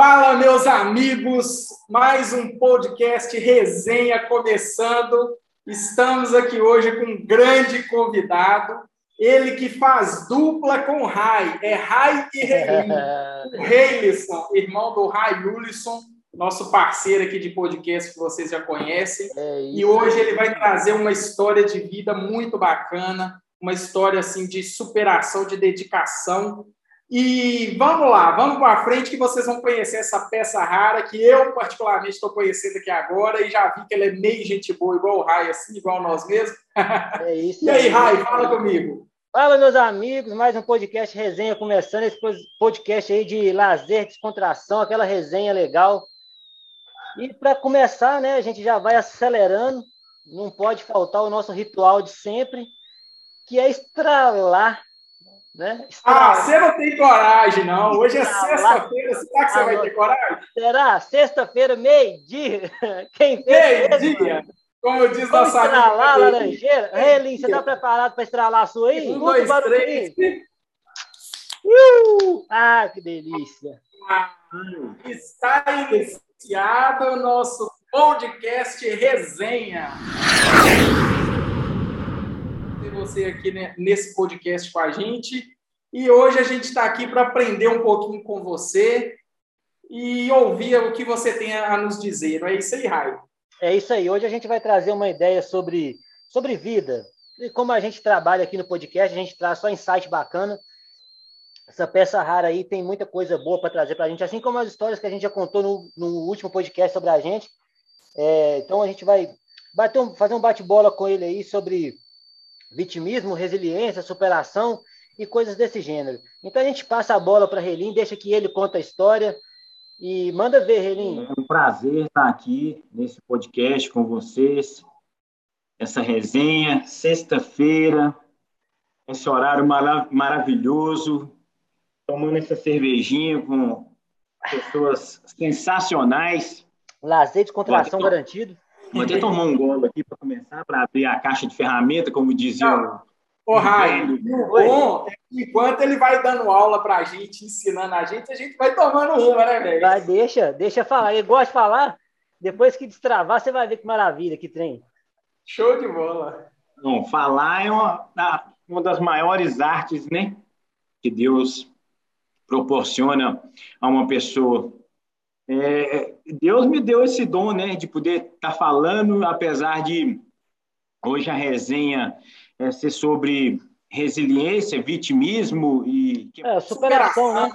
Fala, meus amigos! Mais um podcast resenha começando. Estamos aqui hoje com um grande convidado, ele que faz dupla com o Rai, é Rai e Reilin. o Reilisson, irmão do Rai Lulisson, nosso parceiro aqui de podcast que vocês já conhecem. É e hoje ele vai trazer uma história de vida muito bacana, uma história assim de superação, de dedicação e vamos lá, vamos para frente que vocês vão conhecer essa peça rara que eu particularmente estou conhecendo aqui agora e já vi que ela é meio gente boa, igual o Rai, assim, igual nós mesmos. É isso. e aí, Rai, fala comigo. Fala, meus amigos, mais um podcast resenha começando esse podcast aí de lazer, descontração, aquela resenha legal. E para começar, né, a gente já vai acelerando, não pode faltar o nosso ritual de sempre, que é estralar né? Ah, você não tem coragem, não. Hoje é sexta-feira. Será que você vai ter coragem? Será? Sexta-feira, meio-dia. Quem Meio-dia. Como diz Vamos nossa amiga. Estralar laranjeira. Relin, você está preparado para estralar a sua aí? Um, dois, três. Uh! Ah, que delícia. Ah, está iniciado o nosso podcast resenha você aqui nesse podcast com a gente. E hoje a gente está aqui para aprender um pouquinho com você e ouvir o que você tem a nos dizer. Não é isso aí, Raio? É isso aí. Hoje a gente vai trazer uma ideia sobre, sobre vida. E como a gente trabalha aqui no podcast, a gente traz só insight bacana. Essa peça rara aí tem muita coisa boa para trazer para a gente, assim como as histórias que a gente já contou no, no último podcast sobre a gente. É, então a gente vai bater um, fazer um bate-bola com ele aí sobre vitimismo, resiliência, superação e coisas desse gênero. Então a gente passa a bola para Relim, deixa que ele conta a história e manda ver, Relim. É um prazer estar aqui nesse podcast com vocês, essa resenha, sexta-feira, esse horário marav maravilhoso, tomando essa cervejinha com pessoas sensacionais. Lazer de contração garantido. Vou até tomar um golo aqui para começar, para abrir a caixa de ferramenta, como dizia o. Ô, Rai, o bom é que enquanto ele vai dando aula para a gente, ensinando a gente, a gente vai tomando uma, né, velho? Vai, deixa, deixa falar. Ele gosta de falar. Depois que destravar, você vai ver que maravilha, que trem. Show de bola. Bom, falar é uma, uma das maiores artes, né? Que Deus proporciona a uma pessoa é, Deus me deu esse dom, né, de poder estar tá falando, apesar de hoje a resenha é ser sobre resiliência, vitimismo e é, superação, né?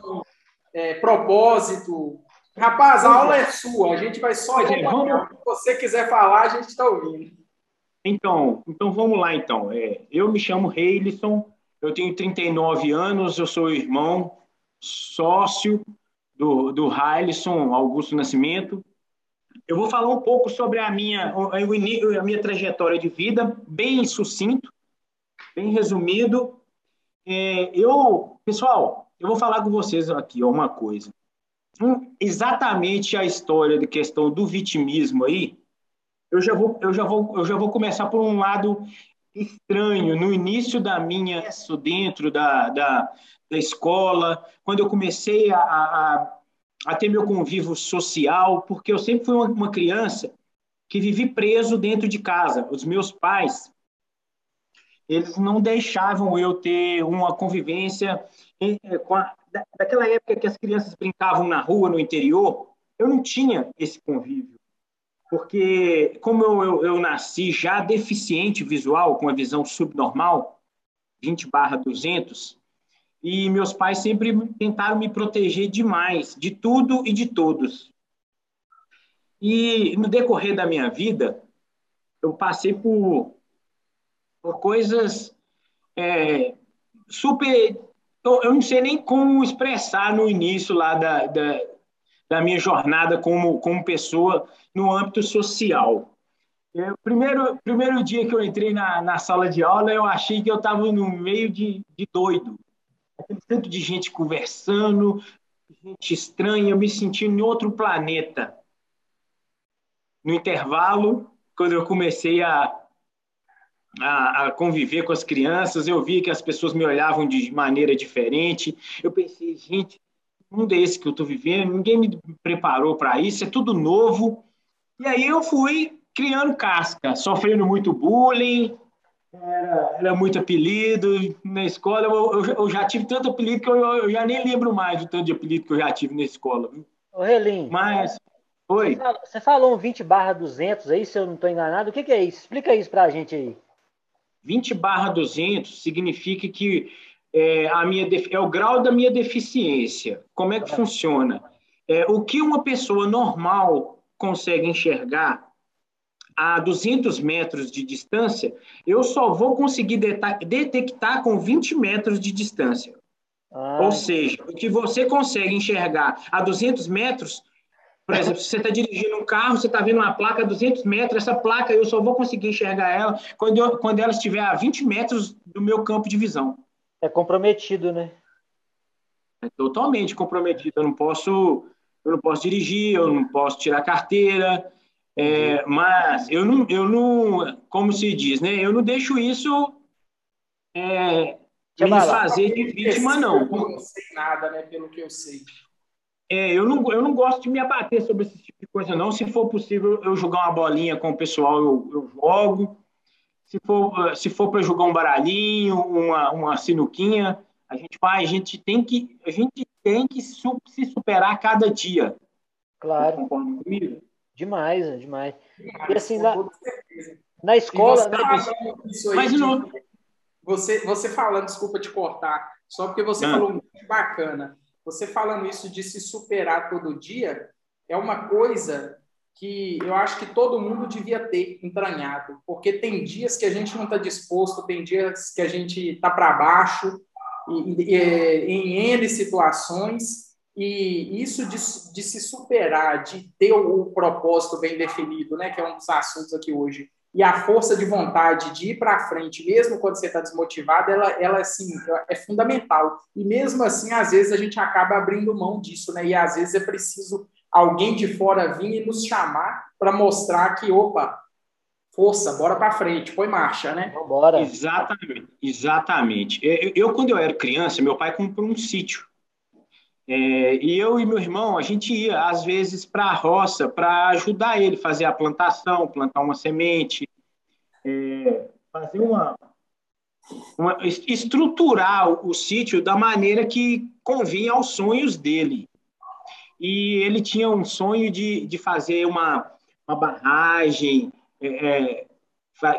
É, propósito. Rapaz, a aula é sua, a gente vai só gente, vamos... Se você quiser falar, a gente está ouvindo. Então, então vamos lá então. É, eu me chamo Reilison, eu tenho 39 anos, eu sou irmão, sócio do, do Hailson Augusto Nascimento. Eu vou falar um pouco sobre a minha, a minha trajetória de vida, bem sucinto, bem resumido. É, eu, pessoal, eu vou falar com vocês aqui uma coisa. Exatamente a história de questão do vitimismo aí, eu já vou, eu já vou, eu já vou começar por um lado estranho. No início da minha dentro da, da, da escola, quando eu comecei a, a, a ter meu convívio social, porque eu sempre fui uma, uma criança que vivi preso dentro de casa. Os meus pais, eles não deixavam eu ter uma convivência com a, daquela época que as crianças brincavam na rua, no interior, eu não tinha esse convívio. Porque, como eu, eu, eu nasci já deficiente visual, com a visão subnormal, 20 barra 200, e meus pais sempre tentaram me proteger demais de tudo e de todos. E no decorrer da minha vida, eu passei por, por coisas é, super. Eu não sei nem como expressar no início lá da, da, da minha jornada como, como pessoa no âmbito social. Eu, primeiro, primeiro dia que eu entrei na, na sala de aula, eu achei que eu estava no meio de, de doido tanto de gente conversando, gente estranha, eu me senti em outro planeta. No intervalo, quando eu comecei a, a, a, conviver com as crianças, eu vi que as pessoas me olhavam de maneira diferente. Eu pensei, gente, mundo é esse que eu estou vivendo, ninguém me preparou para isso, é tudo novo. E aí eu fui criando casca, sofrendo muito bullying, era, era muito apelido. Na escola eu, eu, eu, já tive tanto apelido que eu, eu, já nem lembro mais do tanto de apelido que eu já tive na escola. Viu? Ô, Relim. Mas, oi. Você falou um 20 barra 200 aí, se eu não estou enganado. O que, que, é isso? Explica isso para a gente aí. 20 barra 200 significa que é, a minha, é o grau da minha deficiência. Como é que funciona? É, o que uma pessoa normal consegue enxergar a 200 metros de distância, eu só vou conseguir detectar com 20 metros de distância. Ah. Ou seja, o que você consegue enxergar a 200 metros, por exemplo, se você está dirigindo um carro, você está vendo uma placa a 200 metros, essa placa eu só vou conseguir enxergar ela quando, eu, quando ela estiver a 20 metros do meu campo de visão. É comprometido, né? É totalmente comprometido. Eu não posso, eu não posso dirigir, eu não posso tirar carteira, é, mas eu não, eu não, como se diz, né? Eu não deixo isso é, me fazer de vítima, não. Eu não sei nada, né? Pelo que eu sei. É, eu não, eu não gosto de me abater sobre esse tipo de coisa, não. Se for possível eu jogar uma bolinha com o pessoal, eu, eu jogo. Se for, se for para jogar um baralhinho, uma, uma sinuquinha, a gente vai, a gente tem que, a gente tem que se superar a cada dia. Claro. Concorda comigo? Demais, demais. E assim, na, na escola. Você, mas não. Você, você falando, desculpa te cortar, só porque você não. falou muito bacana. Você falando isso de se superar todo dia é uma coisa que eu acho que todo mundo devia ter entranhado, porque tem dias que a gente não está disposto, tem dias que a gente está para baixo, e, e, em N situações, e isso de, de, se superar, de ter o, propósito bem definido, né, que é um dos assuntos aqui hoje, e a força de vontade de ir para frente, mesmo quando você está desmotivado, ela, ela assim, é fundamental. E mesmo assim, às vezes a gente acaba abrindo mão disso, né? E às vezes é preciso alguém de fora vir e nos chamar para mostrar que, opa, força, bora para frente, põe marcha, né? Bora. Exatamente, exatamente. Eu, eu, quando eu era criança, meu pai comprou um sítio é, e eu e meu irmão, a gente ia, às vezes, para a roça para ajudar ele a fazer a plantação, plantar uma semente, é, fazer uma, uma, estruturar o, o sítio da maneira que convinha aos sonhos dele. E ele tinha um sonho de, de fazer uma, uma barragem, é, é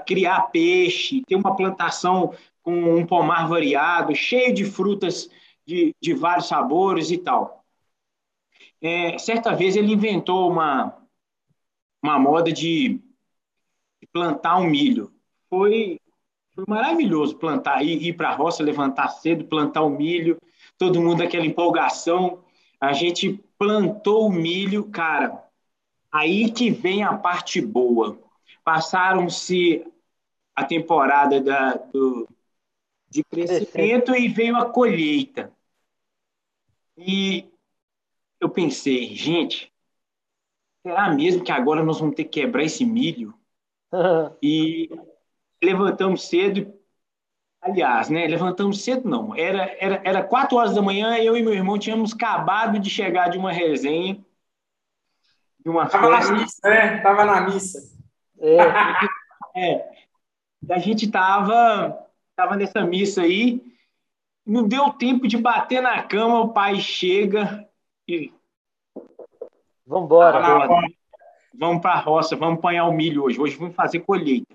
criar peixe, ter uma plantação com um pomar variado, cheio de frutas de, de vários sabores e tal. É, certa vez ele inventou uma, uma moda de plantar um milho. Foi, foi maravilhoso plantar, ir, ir para a roça, levantar cedo, plantar o milho, todo mundo aquela empolgação. A gente plantou o milho, cara. Aí que vem a parte boa. Passaram-se a temporada da, do, de crescimento e veio a colheita. E eu pensei, gente, será mesmo que agora nós vamos ter que quebrar esse milho? e levantamos cedo. Aliás, né? Levantamos cedo, não. Era, era, era quatro horas da manhã, eu e meu irmão tínhamos acabado de chegar de uma resenha. De uma Tava festa. na missa, né? Tava na missa. É. é. A gente tava estava nessa missa aí, não deu tempo de bater na cama, o pai chega e. Vamos embora. vamos para a roça, vamos apanhar o milho hoje. Hoje vamos fazer colheita.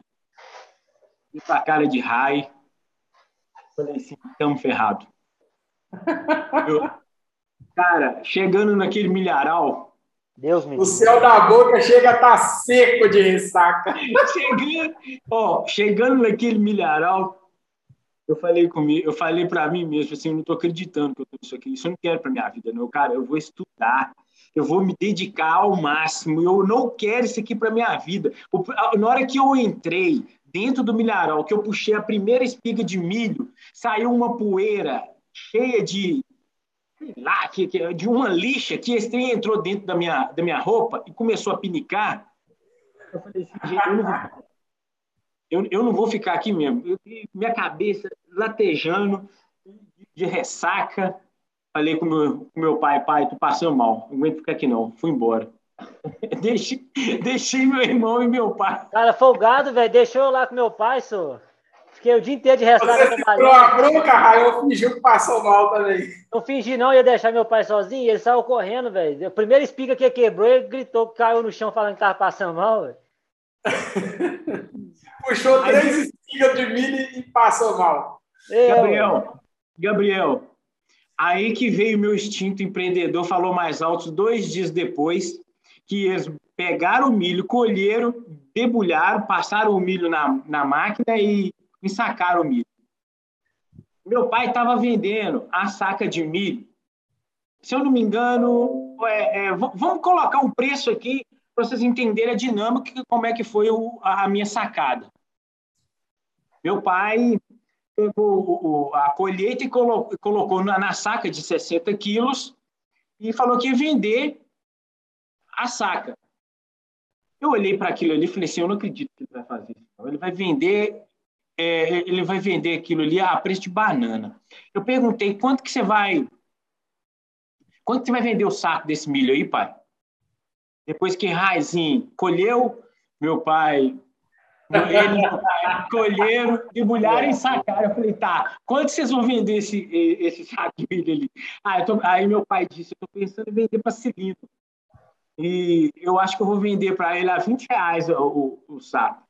E para a cara de raio. Falei assim, estamos ferrados. cara, chegando naquele milharal. Deus me O céu da boca chega a estar tá seco de ressaca. chegando, ó, chegando naquele milharal, eu falei comigo, eu falei para mim mesmo assim, eu não estou acreditando que eu tô isso aqui, isso eu não quero para minha vida, não, cara, eu vou estudar, eu vou me dedicar ao máximo, eu não quero isso aqui para minha vida. Na hora que eu entrei dentro do milharal, que eu puxei a primeira espiga de milho, saiu uma poeira cheia de sei lá, que, que, de uma lixa que esse trem entrou dentro da minha, da minha roupa e começou a pinicar. Eu falei assim, eu não vou eu, eu não vou ficar aqui mesmo. Eu, minha cabeça latejando de ressaca. falei com meu, com meu pai, pai, tô passando mal, não aguento ficar aqui não, fui embora. deixei, deixei meu irmão e meu pai. Cara, folgado, velho, deixou eu lá com meu pai, senhor. Fiquei o dia inteiro de ressaca Você segurou a bronca, Raio, eu fingiu que passou mal também. Não fingi não, ia deixar meu pai sozinho, ele saiu correndo, velho. A primeira espiga que quebrou, ele gritou que caiu no chão falando que tava passando mal, velho. Puxou três espigas de milho e passou mal. Eu, Gabriel, Gabriel, aí que veio meu instinto empreendedor, falou mais alto dois dias depois, que eles pegaram o milho, colheram, debulharam, passaram o milho na, na máquina e e sacaram o milho. Meu pai estava vendendo a saca de milho. Se eu não me engano, é, é, vamos colocar um preço aqui para vocês entenderem a dinâmica, como é que foi o, a minha sacada. Meu pai pegou a colheita e colocou, colocou na, na saca de 60 quilos e falou que ia vender a saca. Eu olhei para aquilo ali e falei assim, eu não acredito que ele vai fazer isso. Ele vai vender é, ele vai vender aquilo ali a preço de banana. Eu perguntei, quanto que você vai... Quanto você vai vender o saco desse milho aí, pai? Depois que Raizinho colheu, meu pai... Ele colheram, debulharam e sacaram. Eu falei, tá, quanto vocês vão vender esse, esse saco de milho ali? Ah, tô... aí meu pai disse, eu estou pensando em vender para cilindro. E eu acho que eu vou vender para ele a 20 reais o, o, o saco.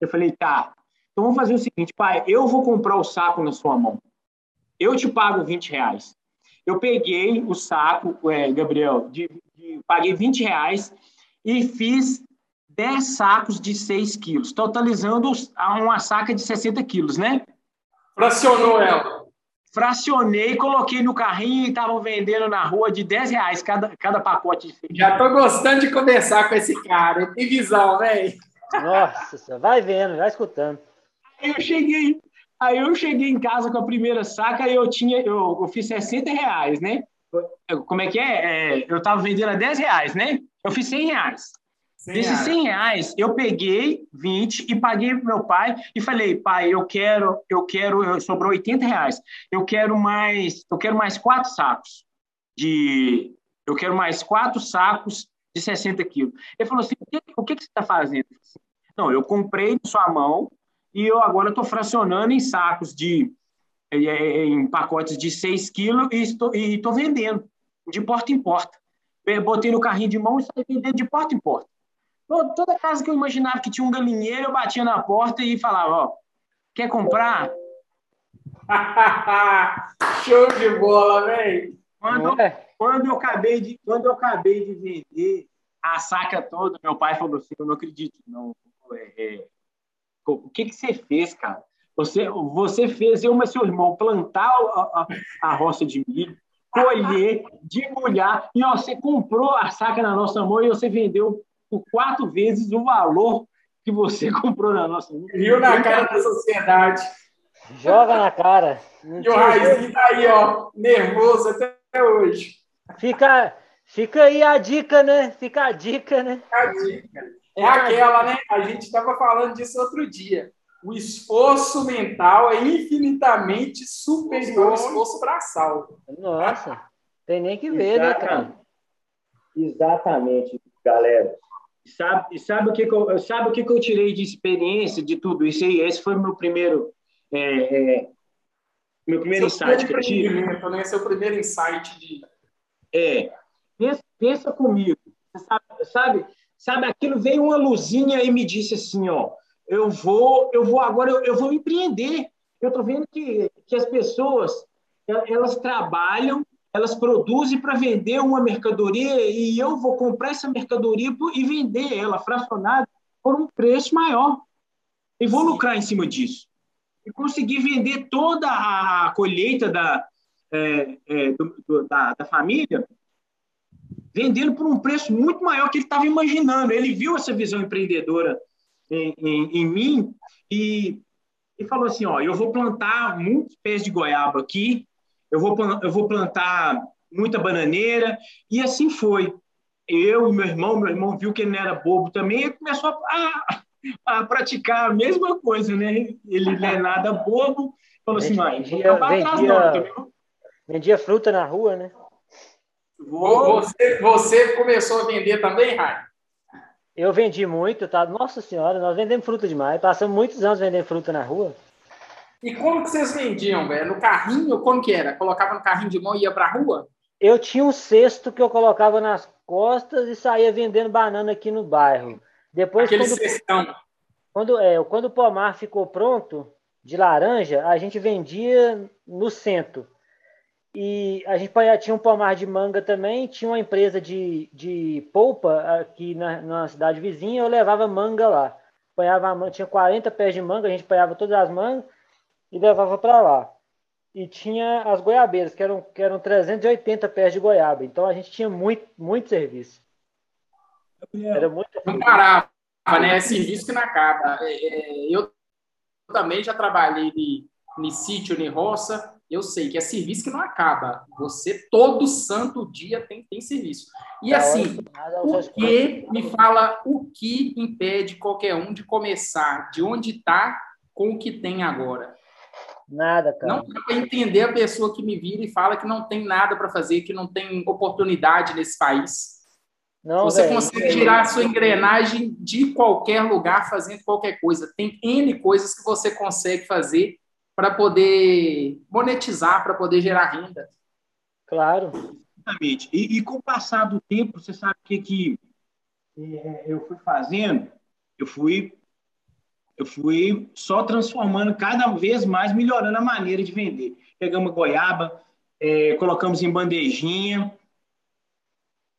Eu falei, tá, então vamos fazer o seguinte, pai, eu vou comprar o saco na sua mão. Eu te pago 20 reais. Eu peguei o saco, é, Gabriel, de, de, paguei 20 reais e fiz 10 sacos de 6 quilos, totalizando uma saca de 60 quilos, né? Fracionou ela. Fracionei, coloquei no carrinho e estavam vendendo na rua de 10 reais cada, cada pacote. Já tô gostando de conversar com esse cara. Tem visão, velho. Nossa, vai vendo, vai escutando. Aí eu cheguei, aí eu cheguei em casa com a primeira saca e eu tinha, eu, eu fiz 60 reais, né? Como é que é? é eu estava vendendo a 10 reais, né? Eu fiz 100 reais. 100 Desses 100 reais, eu peguei 20 e paguei pro meu pai e falei, pai, eu quero, eu quero, eu, sobrou 80 reais. Eu quero mais, eu quero mais quatro sacos de, eu quero mais quatro sacos de 60 quilos. Ele falou assim, o que, o que, que você está fazendo? Não, eu comprei de sua mão e eu agora estou fracionando em sacos de em pacotes de 6 quilos e estou, e estou vendendo de porta em porta. Botei no carrinho de mão e saí vendendo de porta em porta. Toda casa que eu imaginava que tinha um galinheiro, eu batia na porta e falava, ó, quer comprar? Show de bola, velho! Quando, é. quando, eu acabei de, quando eu acabei de vender a saca toda, meu pai falou assim, eu não acredito, não. É, é, o que, que você fez, cara? Você, você fez eu e seu irmão plantar a, a, a roça de milho, colher, debulhar, e ó, você comprou a saca na nossa mão e você vendeu por quatro vezes o valor que você comprou na nossa. Viu na cara da sociedade. Joga na cara. e o Raizinho tá aí, ó, nervoso até hoje. Fica, fica aí a dica, né? Fica a dica, né? Fica a dica. É aquela, né? A gente estava falando disso outro dia. O esforço mental é infinitamente superior ao esforço braçal. Nossa, tem nem que ver, Exatamente. né, cara? Exatamente, galera. Sabe, sabe, o que, que eu, sabe o que, que eu tirei de experiência de tudo isso aí? Esse foi o meu primeiro, é, é, meu primeiro Seu insight que eu tive. Né? Seu primeiro insight de. É, pensa, pensa comigo. Sabe, sabe, sabe? Aquilo veio uma luzinha e me disse assim, ó, eu vou, eu vou agora, eu, eu vou empreender. Eu estou vendo que, que as pessoas elas trabalham, elas produzem para vender uma mercadoria e eu vou comprar essa mercadoria e vender ela fracionada por um preço maior. E vou lucrar em cima disso. E conseguir vender toda a colheita da, é, é, do, do, da, da família vendendo por um preço muito maior que ele estava imaginando. Ele viu essa visão empreendedora em, em, em mim e, e falou assim: ó, eu vou plantar muitos pés de goiaba aqui, eu vou, eu vou plantar muita bananeira, e assim foi. Eu e meu irmão, meu irmão viu que ele não era bobo também, e começou a, a, a praticar a mesma coisa, né? Ele não é nada bobo, falou assim: vendia, vendia, Vendia fruta na rua, né? Você, você começou a vender também, Rai? Eu vendi muito, tá? Nossa senhora, nós vendemos fruta demais. Passamos muitos anos vendendo fruta na rua. E como que vocês vendiam, velho? No carrinho? Como que era? Colocava no carrinho de mão e ia pra rua? Eu tinha um cesto que eu colocava nas costas e saía vendendo banana aqui no bairro. Depois, Aquele quando, cestão. quando, é, quando o pomar ficou pronto, de laranja, a gente vendia no centro. E a gente tinha um pomar de manga também, tinha uma empresa de, de polpa aqui na, na cidade vizinha, eu levava manga lá. Apanhava, tinha 40 pés de manga, a gente apanhava todas as mangas e levava para lá. E tinha as goiabeiras, que eram, que eram 380 pés de goiaba. Então a gente tinha muito, muito serviço. Era muito. Não parava, né? É serviço que não acaba. É, é, eu também já trabalhei em sítio, em roça, eu sei que é serviço que não acaba. Você todo santo dia tem, tem serviço. E assim, o que me fala o que impede qualquer um de começar de onde está com o que tem agora? Nada, cara. Não dá para entender a pessoa que me vira e fala que não tem nada para fazer, que não tem oportunidade nesse país. Não, Você véio, consegue tirar a sua engrenagem de qualquer lugar fazendo qualquer coisa. Tem N coisas que você consegue fazer para poder monetizar, para poder gerar renda. Claro. Exatamente. E, e, com o passar do tempo, você sabe o que, que é, eu fui fazendo? Eu fui, eu fui só transformando cada vez mais, melhorando a maneira de vender. Pegamos goiaba, é, colocamos em bandejinha,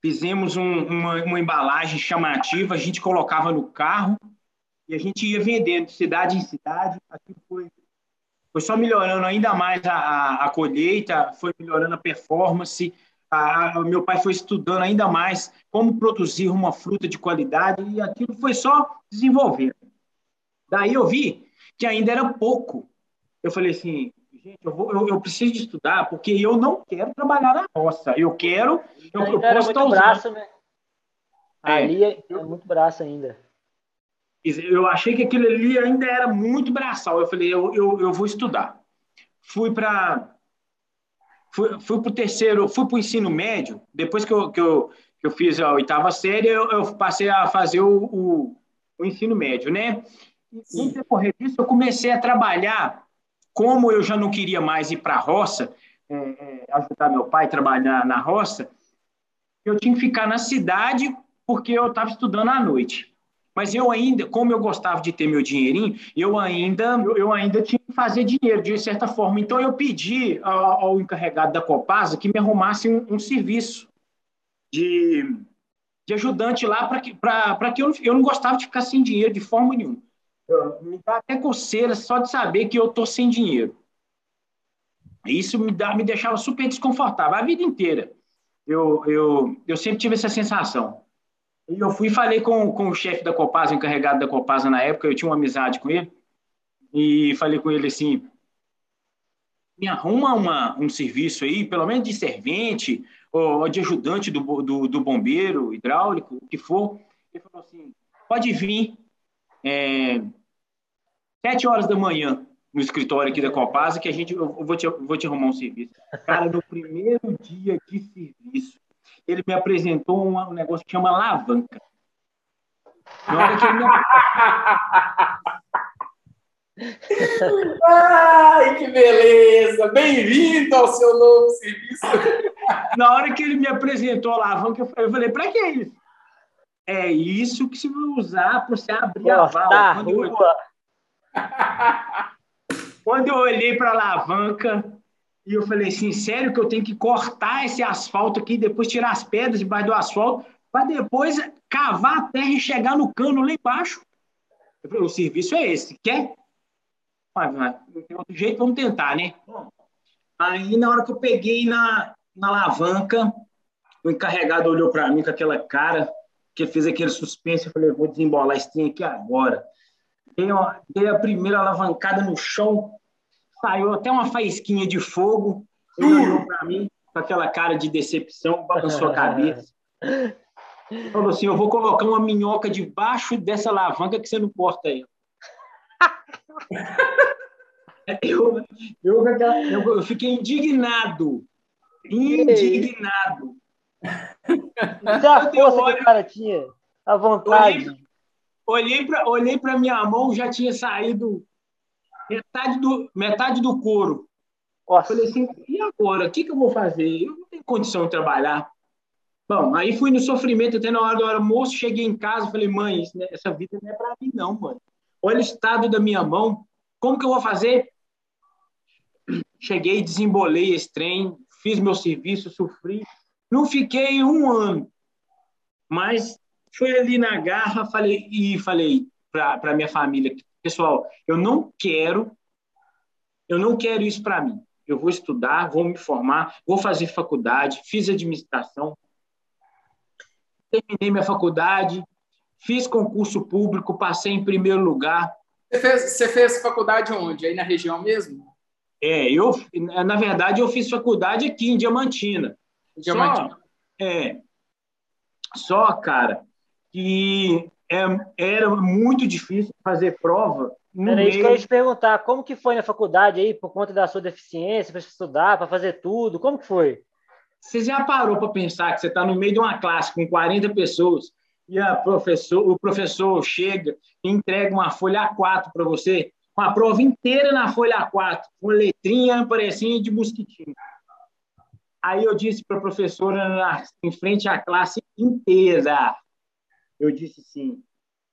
fizemos um, uma, uma embalagem chamativa, a gente colocava no carro e a gente ia vendendo de cidade em cidade. Aquilo foi foi só melhorando ainda mais a, a, a colheita, foi melhorando a performance. A, a, meu pai foi estudando ainda mais como produzir uma fruta de qualidade e aquilo foi só desenvolvendo. Daí eu vi que ainda era pouco. Eu falei assim, gente, eu, vou, eu, eu preciso de estudar porque eu não quero trabalhar na roça. Eu quero. Eu, eu posso estar. Braço, né? É. Ali é, é muito braço ainda. Eu achei que aquilo ali ainda era muito braçal. Eu falei, eu, eu, eu vou estudar. Fui para fui, fui para o terceiro, fui para o ensino médio. Depois que eu, que eu, que eu fiz a oitava série, eu, eu passei a fazer o, o, o ensino médio, né? E no decorrer disso, eu comecei a trabalhar. Como eu já não queria mais ir para a roça, é, é, ajudar meu pai a trabalhar na roça, eu tinha que ficar na cidade porque eu estava estudando à noite. Mas eu ainda, como eu gostava de ter meu dinheirinho, eu ainda, eu ainda tinha que fazer dinheiro de certa forma. Então eu pedi ao, ao encarregado da Copasa que me arrumasse um, um serviço de, de ajudante lá para que, pra, que eu, eu não gostava de ficar sem dinheiro de forma nenhuma. Me dá até coceira só de saber que eu estou sem dinheiro. Isso me, dá, me deixava super desconfortável a vida inteira. Eu, eu, eu sempre tive essa sensação. E eu fui e falei com, com o chefe da Copasa, encarregado da Copasa na época, eu tinha uma amizade com ele, e falei com ele assim, me arruma uma, um serviço aí, pelo menos de servente, ou de ajudante do, do, do bombeiro hidráulico, o que for. Ele falou assim, pode vir é, sete horas da manhã no escritório aqui da Copasa que a gente, eu vou te, eu vou te arrumar um serviço. Cara, no primeiro dia de serviço, ele me apresentou um, um negócio que chama alavanca. Na hora que ele me... Ai, que beleza! Bem-vindo ao seu novo serviço. Na hora que ele me apresentou a alavanca, eu falei, para que isso? É isso que se vai usar para você abrir a eu... Quando eu olhei para a alavanca, e eu falei assim, sério que eu tenho que cortar esse asfalto aqui, depois tirar as pedras debaixo do asfalto, para depois cavar a terra e chegar no cano lá embaixo? Eu falei, o serviço é esse, quer? Mas, não tem outro jeito, vamos tentar, né? Aí, na hora que eu peguei na, na alavanca, o encarregado olhou para mim com aquela cara, que fez aquele suspense, eu falei, vou desembolar esse trem aqui agora. Dei, dei a primeira alavancada no chão, saiu até uma faísquinha de fogo. Olhou para mim com aquela cara de decepção, balançou a cabeça. Falou assim: Eu vou colocar uma minhoca debaixo dessa alavanca que você não corta aí. Eu, eu, eu, fiquei indignado. Indignado. É a força que o cara tinha, a vontade. Olhei para olhei minha mão, já tinha saído metade do, metade do couro. Nossa. Falei assim, e agora? O que, que eu vou fazer? Eu não tenho condição de trabalhar. Bom, aí fui no sofrimento até na hora do almoço, cheguei em casa, falei, mãe, né, essa vida não é para mim não, mãe. Olha o estado da minha mão, como que eu vou fazer? Cheguei, desembolei esse trem, fiz meu serviço, sofri. Não fiquei um ano, mas fui ali na garra falei, e falei para minha família, pessoal, eu não quero, eu não quero isso para mim. Eu vou estudar, vou me formar, vou fazer faculdade, fiz administração, terminei minha faculdade, fiz concurso público, passei em primeiro lugar. Você fez, você fez faculdade onde? Aí na região mesmo? É, eu, na verdade, eu fiz faculdade aqui em Diamantina. Diamantina. Só, é, só, cara, que é, era muito difícil fazer prova. Era isso que eu ia te perguntar. Como que foi na faculdade aí, por conta da sua deficiência, para estudar, para fazer tudo? Como que foi? Você já parou para pensar que você está no meio de uma classe com 40 pessoas e a professor, o professor chega e entrega uma folha A4 para você, com a prova inteira na folha A4, com letrinha parecendo de mosquitinho. Aí eu disse para a professora, em frente à classe inteira, eu disse assim,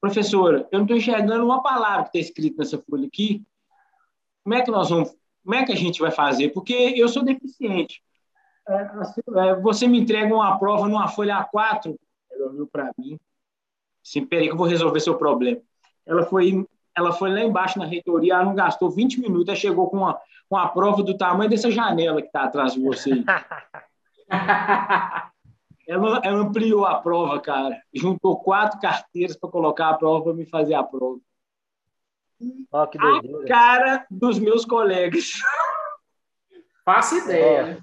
professora, eu não estou enxergando uma palavra que está escrita nessa folha aqui. Como é que nós vamos, como é que a gente vai fazer? Porque eu sou deficiente. É, assim, é, você me entrega uma prova numa folha A4, ela olhou para mim, assim, peraí que eu vou resolver seu problema. Ela foi, ela foi lá embaixo na reitoria, ela não gastou 20 minutos, ela chegou com uma, uma prova do tamanho dessa janela que está atrás de você. ela, ela ampliou a prova, cara. Juntou quatro carteiras para colocar a prova para me fazer a prova. Oh, que a cara dos meus colegas. Faço ideia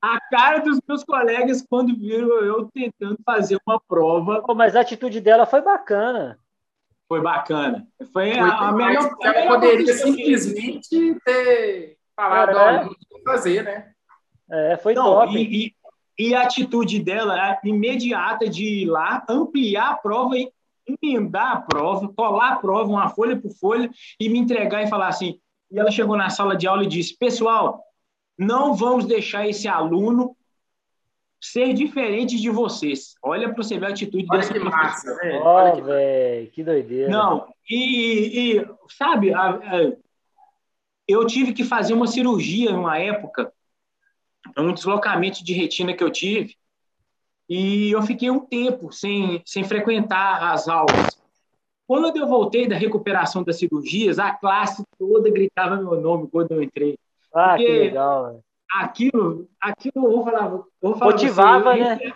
a cara dos meus colegas quando viram eu tentando fazer uma prova. Oh, mas a atitude dela foi bacana. Foi bacana. Foi, foi a, a melhor. Ela poderia simplesmente ter falado, é. não fazer, né? É, foi não, top. E, e, e, a atitude dela é imediata de ir lá, ampliar a prova e emendar a prova, colar a prova, uma folha por folha, e me entregar e falar assim. E ela chegou na sala de aula e disse: Pessoal, não vamos deixar esse aluno ser diferente de vocês. Olha para você ver a atitude Olha dessa que massa, velho. Oh, que, velho, que doideira. Não, e, e sabe, a, a, eu tive que fazer uma cirurgia numa época, um deslocamento de retina que eu tive, e eu fiquei um tempo sem, sem frequentar as aulas. Quando eu voltei da recuperação das cirurgias, a classe toda gritava meu nome quando eu entrei. Ah, Porque que legal. Aquilo, aquilo, eu vou falar, vou falar Motivava, você, né?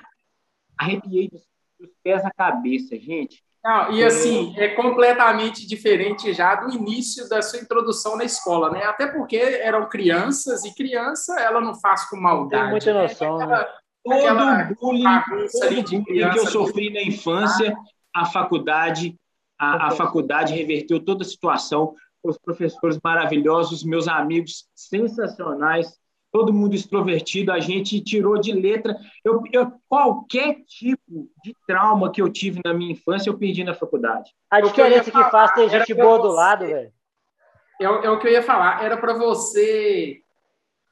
Arrepiei dos, dos pés à cabeça, gente. Não, e assim, é completamente diferente já do início da sua introdução na escola, né? Até porque eram crianças, e criança ela não faz com maldade. Tem muita noção, né? Aquela, todo aquela bullying, todo bullying que eu sofri na infância, a faculdade, a, a faculdade reverteu toda a situação os professores maravilhosos, meus amigos sensacionais, todo mundo extrovertido, a gente tirou de letra. Eu, eu, qualquer tipo de trauma que eu tive na minha infância, eu perdi na faculdade. A diferença que, faz ter gente boa do lado, velho. É, é, o que eu ia falar. Era para você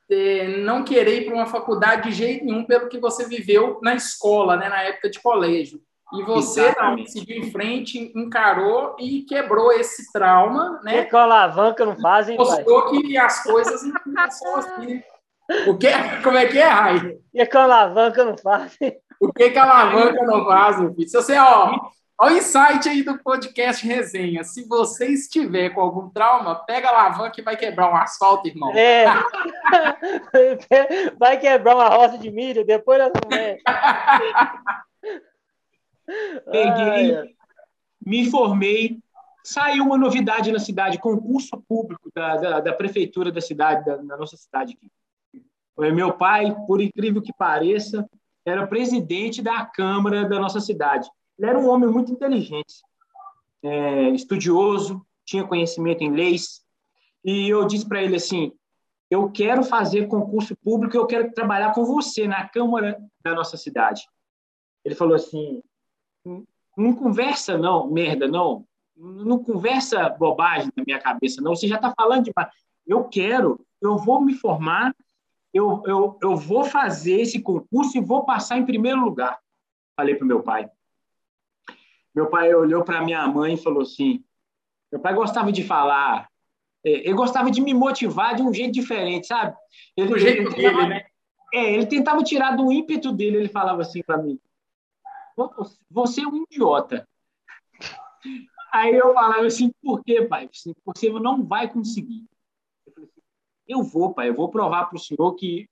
ter, não querer ir para uma faculdade de jeito nenhum pelo que você viveu na escola, né, na época de colégio. E você não, seguiu em frente, encarou e quebrou esse trauma, né? E com a alavanca não fazem, Mostrou que as coisas não são assim. O que, como é que é, Rai? E com a alavanca não fazem. O que, que a alavanca não faz, meu filho? Se você, ó, ó o insight aí do podcast resenha. Se você estiver com algum trauma, pega a alavanca e vai quebrar um asfalto, irmão. É. vai quebrar uma roça de milho, depois nós Peguei, Ai, me formei, saiu uma novidade na cidade, concurso público da, da, da prefeitura da cidade, da, da, nossa cidade aqui. Meu pai, por incrível que pareça, era presidente da Câmara da nossa cidade. Ele era um homem muito inteligente, é, estudioso, tinha conhecimento em leis. E eu disse para ele assim: eu quero fazer concurso público, eu quero trabalhar com você na Câmara da nossa cidade. Ele falou assim: não conversa não, merda, não. Não conversa bobagem na minha cabeça, não. Você já está falando demais. Eu quero, eu vou me formar, eu, eu, eu vou fazer esse concurso e vou passar em primeiro lugar. Falei para o meu pai. Meu pai olhou para minha mãe e falou assim: meu pai gostava de falar, é, ele gostava de me motivar de um jeito diferente, sabe? Ele, do jeito ele, dele, né? É, ele tentava tirar do ímpeto dele, ele falava assim para mim: você é um idiota. Aí eu falava assim: por quê, pai? Porque você não vai conseguir. Eu assim, vou, pai, eu vou provar para o senhor que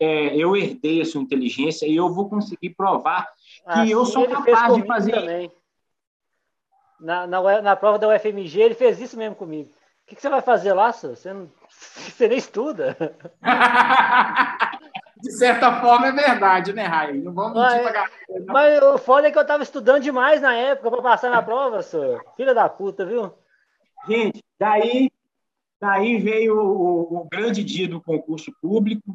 é, eu herdei a sua inteligência e eu vou conseguir provar que assim, eu sou capaz de fazer. Também. Na, na, na prova da UFMG, ele fez isso mesmo comigo. O que, que você vai fazer lá, senhor? Você, não, você nem estuda. De certa forma é verdade, né, Raí? Não vamos mentir mas, pra Mas o foda é que eu tava estudando demais na época para passar na prova, senhor. Filha da puta, viu? Gente, daí, daí veio o, o grande dia do concurso público.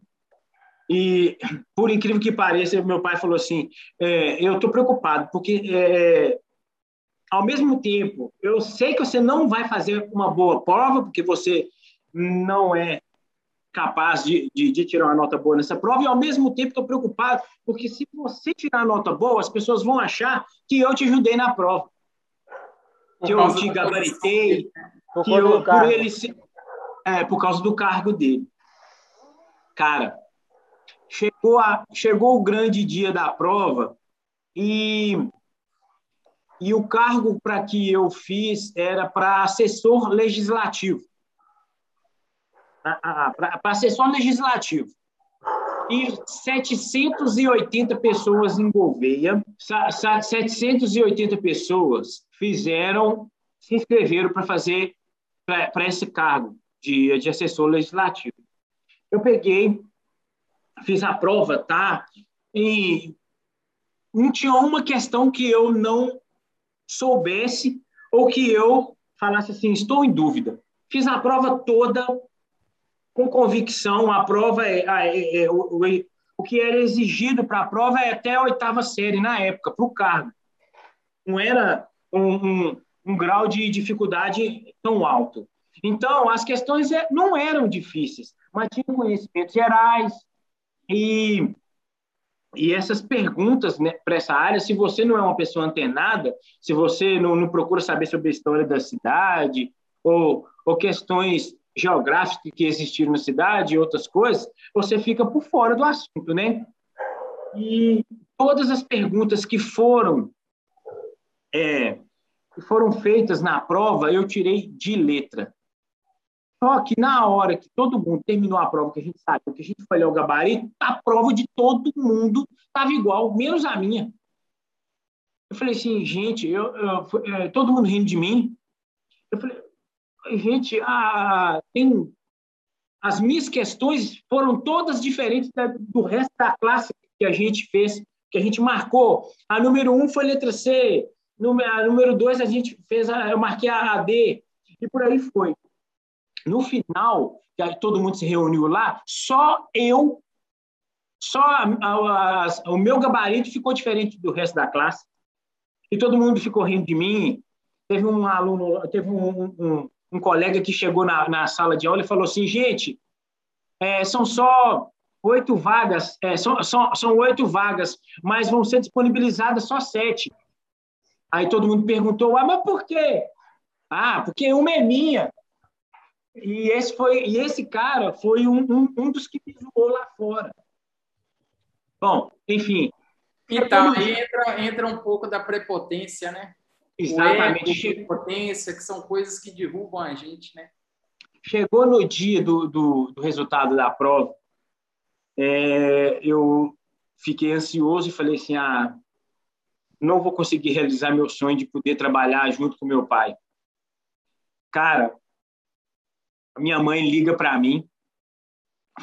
E, por incrível que pareça, meu pai falou assim: é, eu estou preocupado, porque é, ao mesmo tempo, eu sei que você não vai fazer uma boa prova, porque você não é capaz de, de, de, tirar uma nota boa nessa prova, e ao mesmo tempo estou preocupado, porque se você tirar nota boa, as pessoas vão achar que eu te ajudei na prova. Que eu te gabaritei, que eu, por ele é, por causa do cargo dele. Cara, chegou, a, chegou o grande dia da prova e e o cargo para que eu fiz era para assessor legislativo. Para assessor legislativo. E 780 pessoas em Gouveia, 780 pessoas fizeram, se inscreveram para fazer, para esse cargo de, de assessor legislativo. Eu peguei, fiz a prova, tá? E não tinha uma questão que eu não soubesse ou que eu falasse assim, estou em dúvida. Fiz a prova toda com convicção, a prova é, é, é o, o, que era exigido para a prova é até a oitava série na época, para o cargo. Não era um, um, um grau de dificuldade tão alto. Então, as questões é, não eram difíceis, mas tinham conhecimentos gerais e e essas perguntas né, para essa área, se você não é uma pessoa antenada, se você não, não procura saber sobre a história da cidade, ou, ou questões geográficas que existiram na cidade e outras coisas, você fica por fora do assunto, né? E todas as perguntas que foram é, que foram feitas na prova, eu tirei de letra. Só que na hora que todo mundo terminou a prova, que a gente sabe, que a gente foi olhar o gabarito, a prova de todo mundo estava igual, menos a minha. Eu falei assim, gente, eu, eu, é, todo mundo rindo de mim. Eu falei, gente, a, tem, as minhas questões foram todas diferentes da, do resto da classe que a gente fez, que a gente marcou. A número um foi letra C, a número dois a gente fez, eu marquei a D, e por aí foi. No final, que todo mundo se reuniu lá, só eu, só a, a, a, o meu gabarito ficou diferente do resto da classe. E todo mundo ficou rindo de mim. Teve um aluno, teve um, um, um colega que chegou na, na, sala de aula e falou assim: gente, é, são só oito vagas, é, são, são, são oito vagas, mas vão ser disponibilizadas só sete. Aí todo mundo perguntou: ah, mas por quê? Ah, porque uma é minha. E esse, foi, e esse cara foi um, um, um dos que me zoou lá fora. Bom, enfim. Então, entra, entra um pouco da prepotência, né? Exatamente. O prepotência, que são coisas que derrubam a gente, né? Chegou no dia do, do, do resultado da prova, é, eu fiquei ansioso e falei assim, ah, não vou conseguir realizar meu sonho de poder trabalhar junto com meu pai. Cara, minha mãe liga para mim,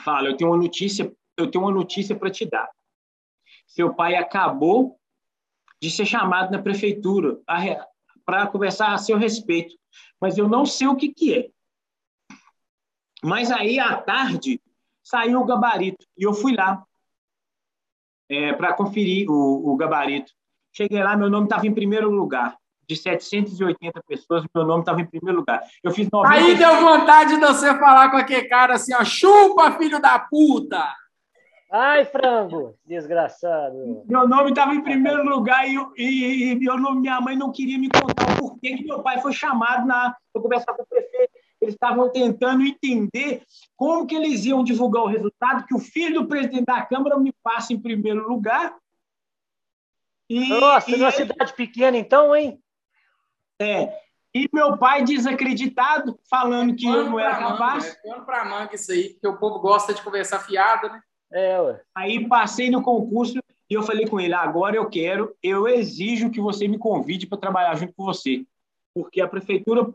fala: "Eu tenho uma notícia, eu tenho uma notícia para te dar. Seu pai acabou de ser chamado na prefeitura para conversar a seu respeito, mas eu não sei o que que é. Mas aí, à tarde, saiu o gabarito. E eu fui lá é, para conferir o, o gabarito. Cheguei lá, meu nome estava em primeiro lugar. De 780 pessoas, meu nome estava em primeiro lugar. Eu fiz 90... Aí deu vontade de você falar com aquele cara assim, ó, chupa, filho da puta! Ai, frango, desgraçado. Meu nome estava em primeiro lugar e, e, e meu nome, minha mãe não queria me contar o porquê que meu pai foi chamado para conversar com o prefeito. Eles estavam tentando entender como que eles iam divulgar o resultado, que o filho do presidente da Câmara me passa em primeiro lugar. E, Nossa, e numa cidade pequena então, hein? É. E meu pai desacreditado, falando que eu não era capaz. É pano para manga isso aí, porque o povo gosta de conversar fiada, né? É, ué. Aí passei no concurso e eu falei com ele: agora eu quero, eu exijo que você me convide para trabalhar junto com você. Porque a prefeitura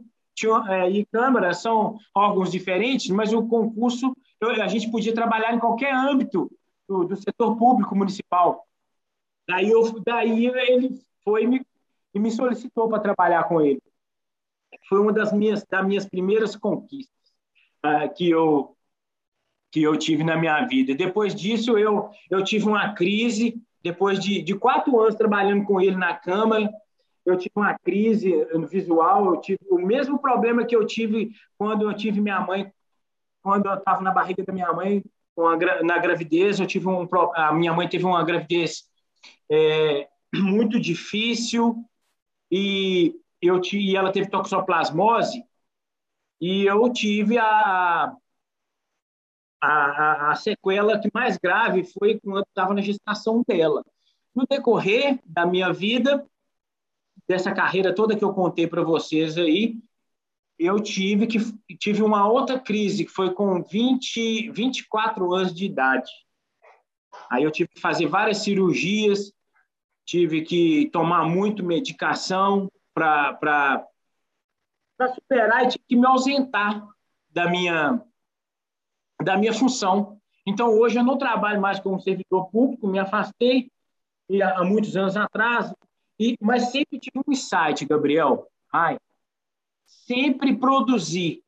é, e Câmara são órgãos diferentes, mas o concurso eu, a gente podia trabalhar em qualquer âmbito do, do setor público municipal. Daí, eu, daí ele foi me, e me solicitou para trabalhar com ele. Foi uma das minhas, das minhas primeiras conquistas uh, que eu que eu tive na minha vida. Depois disso, eu, eu tive uma crise. Depois de, de quatro anos trabalhando com ele na Câmara, eu tive uma crise visual. Eu tive o mesmo problema que eu tive quando eu tive minha mãe, quando eu estava na barriga da minha mãe, na gravidez. Eu tive um, a minha mãe teve uma gravidez é, muito difícil e eu e ela teve toxoplasmose e eu tive a a, a, sequela que mais grave foi quando estava na gestação dela. No decorrer da minha vida, dessa carreira toda que eu contei para vocês aí, eu tive que tive uma outra crise que foi com 20, 24 anos de idade. Aí eu tive que fazer várias cirurgias, tive que tomar muito medicação para superar e tive que me ausentar da minha da minha função. Então, hoje eu não trabalho mais como servidor público, me afastei há muitos anos atrás, e, mas sempre tive um insight, Gabriel. Ai, sempre produzir.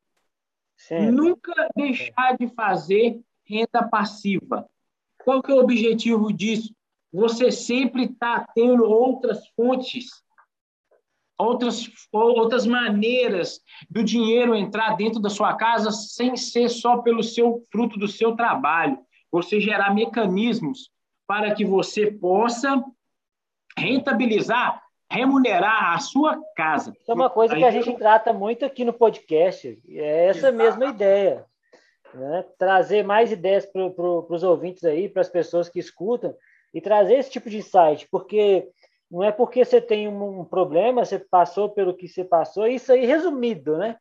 Sempre. Nunca deixar de fazer renda passiva. Qual que é o objetivo disso? Você sempre está tendo outras fontes outras, outras maneiras do dinheiro entrar dentro da sua casa sem ser só pelo seu fruto do seu trabalho. Você gerar mecanismos para que você possa rentabilizar, remunerar a sua casa. Isso é uma coisa que a gente trata muito aqui no podcast. É essa Exato. mesma ideia. Né? Trazer mais ideias para pro, os ouvintes aí, para as pessoas que escutam, e trazer esse tipo de insight, porque não é porque você tem um problema, você passou pelo que você passou, isso aí resumido, né?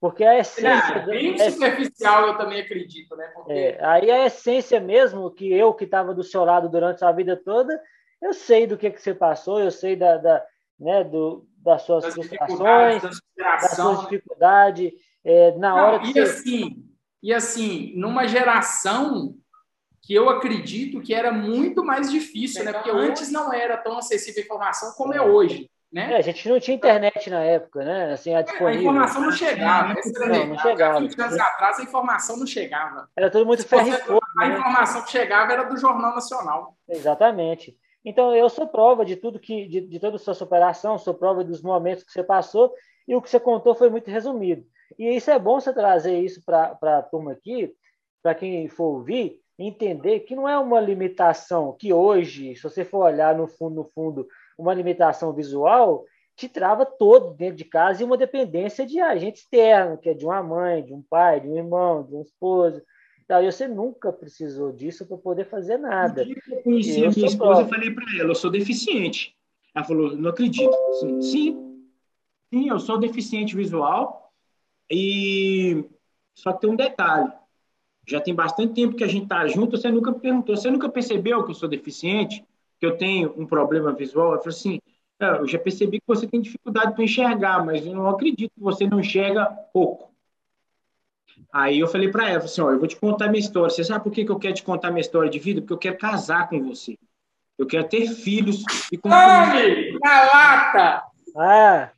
Porque a essência. É, bem é, superficial, eu também acredito, né? Porque... É, aí a essência mesmo, que eu que estava do seu lado durante a vida toda, eu sei do que, que você passou, eu sei da, da né, do, das suas das frustrações, das suas dificuldades. É, na Não, hora que e, você... assim, e assim, numa geração que eu acredito que era muito mais difícil, né? Porque antes não era tão acessível a informação como é, é hoje. Né? É, a gente não tinha internet na época, né? Assim, a, a informação não chegava. Não, não chegava. 20 anos atrás a informação não chegava. Era tudo muito ferro A né? informação que chegava era do Jornal Nacional. Exatamente. Então, eu sou prova de tudo que, de, de toda a sua superação, sou prova dos momentos que você passou, e o que você contou foi muito resumido. E isso é bom você trazer isso para a turma aqui, para quem for ouvir, entender que não é uma limitação que hoje, se você for olhar no fundo, no fundo, uma limitação visual te trava todo dentro de casa e uma dependência de agente externo, que é de uma mãe, de um pai, de um irmão, de um esposo. Então, você nunca precisou disso para poder fazer nada. eu conheci eu a minha esposa, eu falei para ela, eu sou deficiente. Ela falou, não acredito. Sim, sim, eu sou deficiente visual e só tem um detalhe já tem bastante tempo que a gente está junto, você nunca perguntou, você nunca percebeu que eu sou deficiente, que eu tenho um problema visual? Eu falei assim, é, eu já percebi que você tem dificuldade para enxergar, mas eu não acredito que você não enxerga pouco. Aí eu falei para ela, assim, ó, eu vou te contar minha história. Você sabe por que, que eu quero te contar minha história de vida? Porque eu quero casar com você. Eu quero ter filhos e... Tome! Na lata! Ah,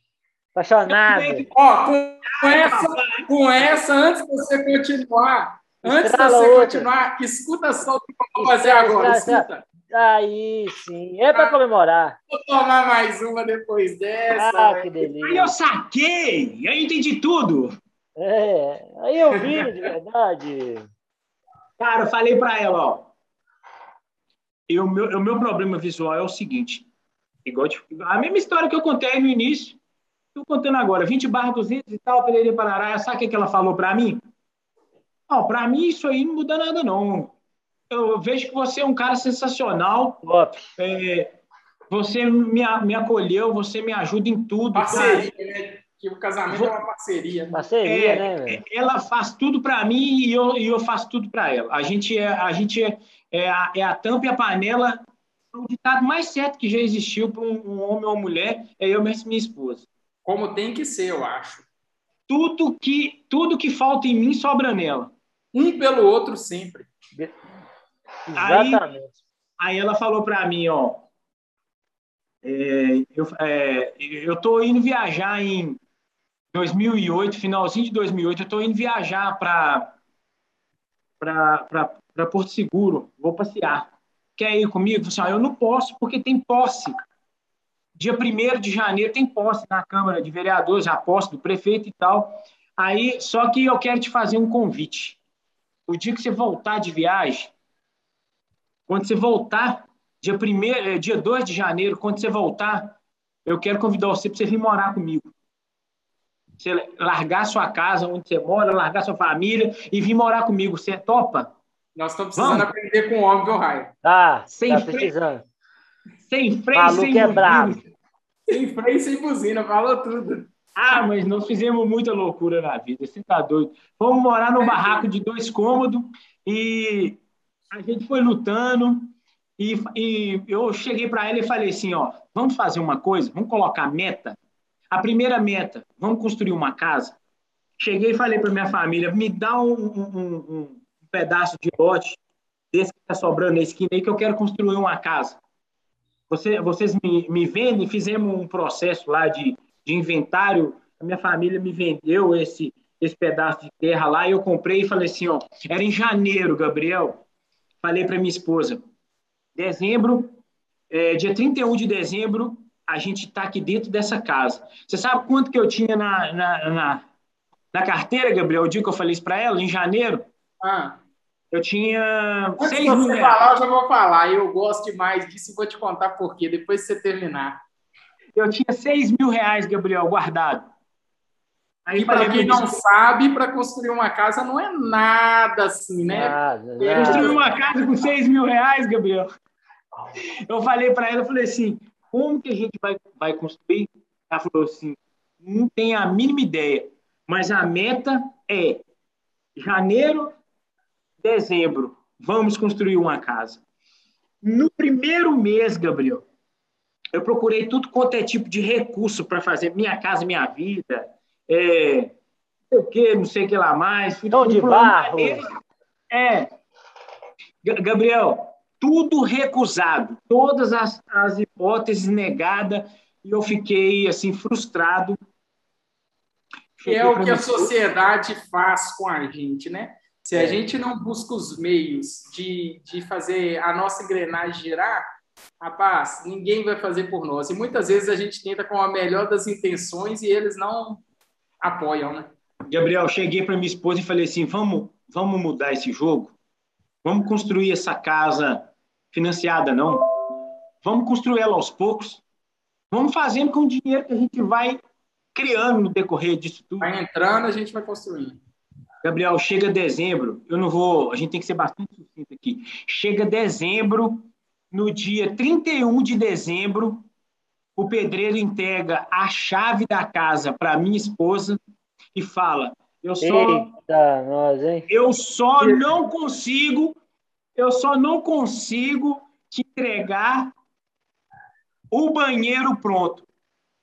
Apaixonado. Ó, com, com essa, com essa, antes de você continuar, antes de você outra. continuar, escuta só o que eu vou fazer agora. Escuta. Aí sim, é para comemorar. Vou tomar mais uma depois dessa. Ah, velho. que delícia. Aí eu saquei, aí eu entendi tudo. É, aí eu vi, de verdade. Cara, eu falei pra ela, ó. E o meu, o meu problema visual é o seguinte. Igual de- a mesma história que eu contei aí no início, tô contando agora. 20 barra 200 e tal, Pereira Parará. Sabe o que que ela falou pra mim? Ó, pra mim isso aí não muda nada, não. Eu vejo que você é um cara sensacional. É, você me, me acolheu, você me ajuda em tudo. Parceria, né? Que o casamento é uma parceria. né? Parceria, É, né, velho? ela faz tudo para mim e eu, e eu faço tudo para ela. A gente é a gente é, é, a, é a tampa e a panela. O ditado mais certo que já existiu para um, um homem ou uma mulher é eu e minha esposa. Como tem que ser, eu acho. Tudo que tudo que falta em mim sobra nela. Um pelo outro sempre. Aí- Exatamente. Aí ela falou para mim, ó, é, eu, é, eu tô indo viajar em 2008, finalzinho de 2008, eu tô indo viajar para para Porto Seguro, vou passear. Quer ir comigo? Eu falei assim, eu não posso porque tem posse. Dia 1 de janeiro tem posse na Câmara de Vereadores, a posse do prefeito e tal. Aí, só que eu quero te fazer um convite. O dia que você voltar de viagem, quando você voltar, dia, primeiro, eh, dia 2 de janeiro, quando você voltar, eu quero convidar você para você vir morar comigo. Você largar sua casa onde você mora, largar sua família e vir morar comigo. Você topa? Nós estamos precisando Vamos. aprender com o homem, viu, Raio? Tá, Sem tá freio. precisando. Sem freio, Maluco sem é buzina. Sem freio, sem buzina, falou tudo. Ah, mas nós fizemos muita loucura na vida, você tá doido. Fomos morar num barraco de dois cômodos e a gente foi lutando e, e eu cheguei para ela e falei assim, ó, vamos fazer uma coisa, vamos colocar meta. A primeira meta, vamos construir uma casa. Cheguei e falei para minha família, me dá um, um- um- um pedaço de lote desse que está sobrando na esquina aí que eu quero construir uma casa. Você- vocês me, me vendem, fizemos um processo lá de, de inventário, a minha família me vendeu esse, esse pedaço de terra lá e eu comprei e falei assim, ó, era em janeiro, Gabriel. Falei para minha esposa, dezembro, é, dia 31 de dezembro, a gente está aqui dentro dessa casa. Você sabe quanto que eu tinha na, na, na, na carteira, Gabriel, o dia que eu falei isso para ela, em janeiro? Ah, Eu tinha antes 6 mil falar, eu já vou falar. Eu gosto demais disso e vou te contar por quê, depois que você terminar. Eu tinha 6 mil reais, Gabriel, guardado. Aí E para quem não sabe, para construir uma casa não é nada assim, né? Nada, É, Construir nada. uma casa com 6 mil reais, Gabriel. Eu falei para ela, eu falei assim, como que a gente vai, vai construir? Ela falou assim, não tem a mínima ideia, mas a meta é janeiro, dezembro, vamos construir uma casa. No primeiro mês, Gabriel, eu procurei tudo quanto é tipo de recurso para fazer minha casa, minha vida, é, não sei o que, não sei o que lá mais. Fui, Tom de barro. É. Ga- Gabriel, tudo recusado, todas as, as hipóteses negadas, e eu fiquei assim frustrado. Que é o que a sociedade faz com a gente, né? Se a É. gente não busca os meios de, de fazer a nossa engrenagem girar, rapaz, ninguém vai fazer por nós. E muitas vezes a gente tenta com a melhor das intenções e eles não apoiam, né? Gabriel, cheguei para minha esposa e falei assim: vamos, vamos mudar esse jogo? Vamos construir essa casa financiada, não? Vamos construir ela aos poucos? Vamos fazendo com o dinheiro que a gente vai criando no decorrer disso tudo. Vai entrando, a gente vai construindo. Gabriel, chega dezembro, eu não vou, a gente tem que ser bastante sucinto aqui. Chega dezembro, no dia 31 de dezembro, o pedreiro entrega a chave da casa para minha esposa e fala: "Eu só Eita, nós, eu só não consigo, eu só não consigo te entregar o banheiro pronto.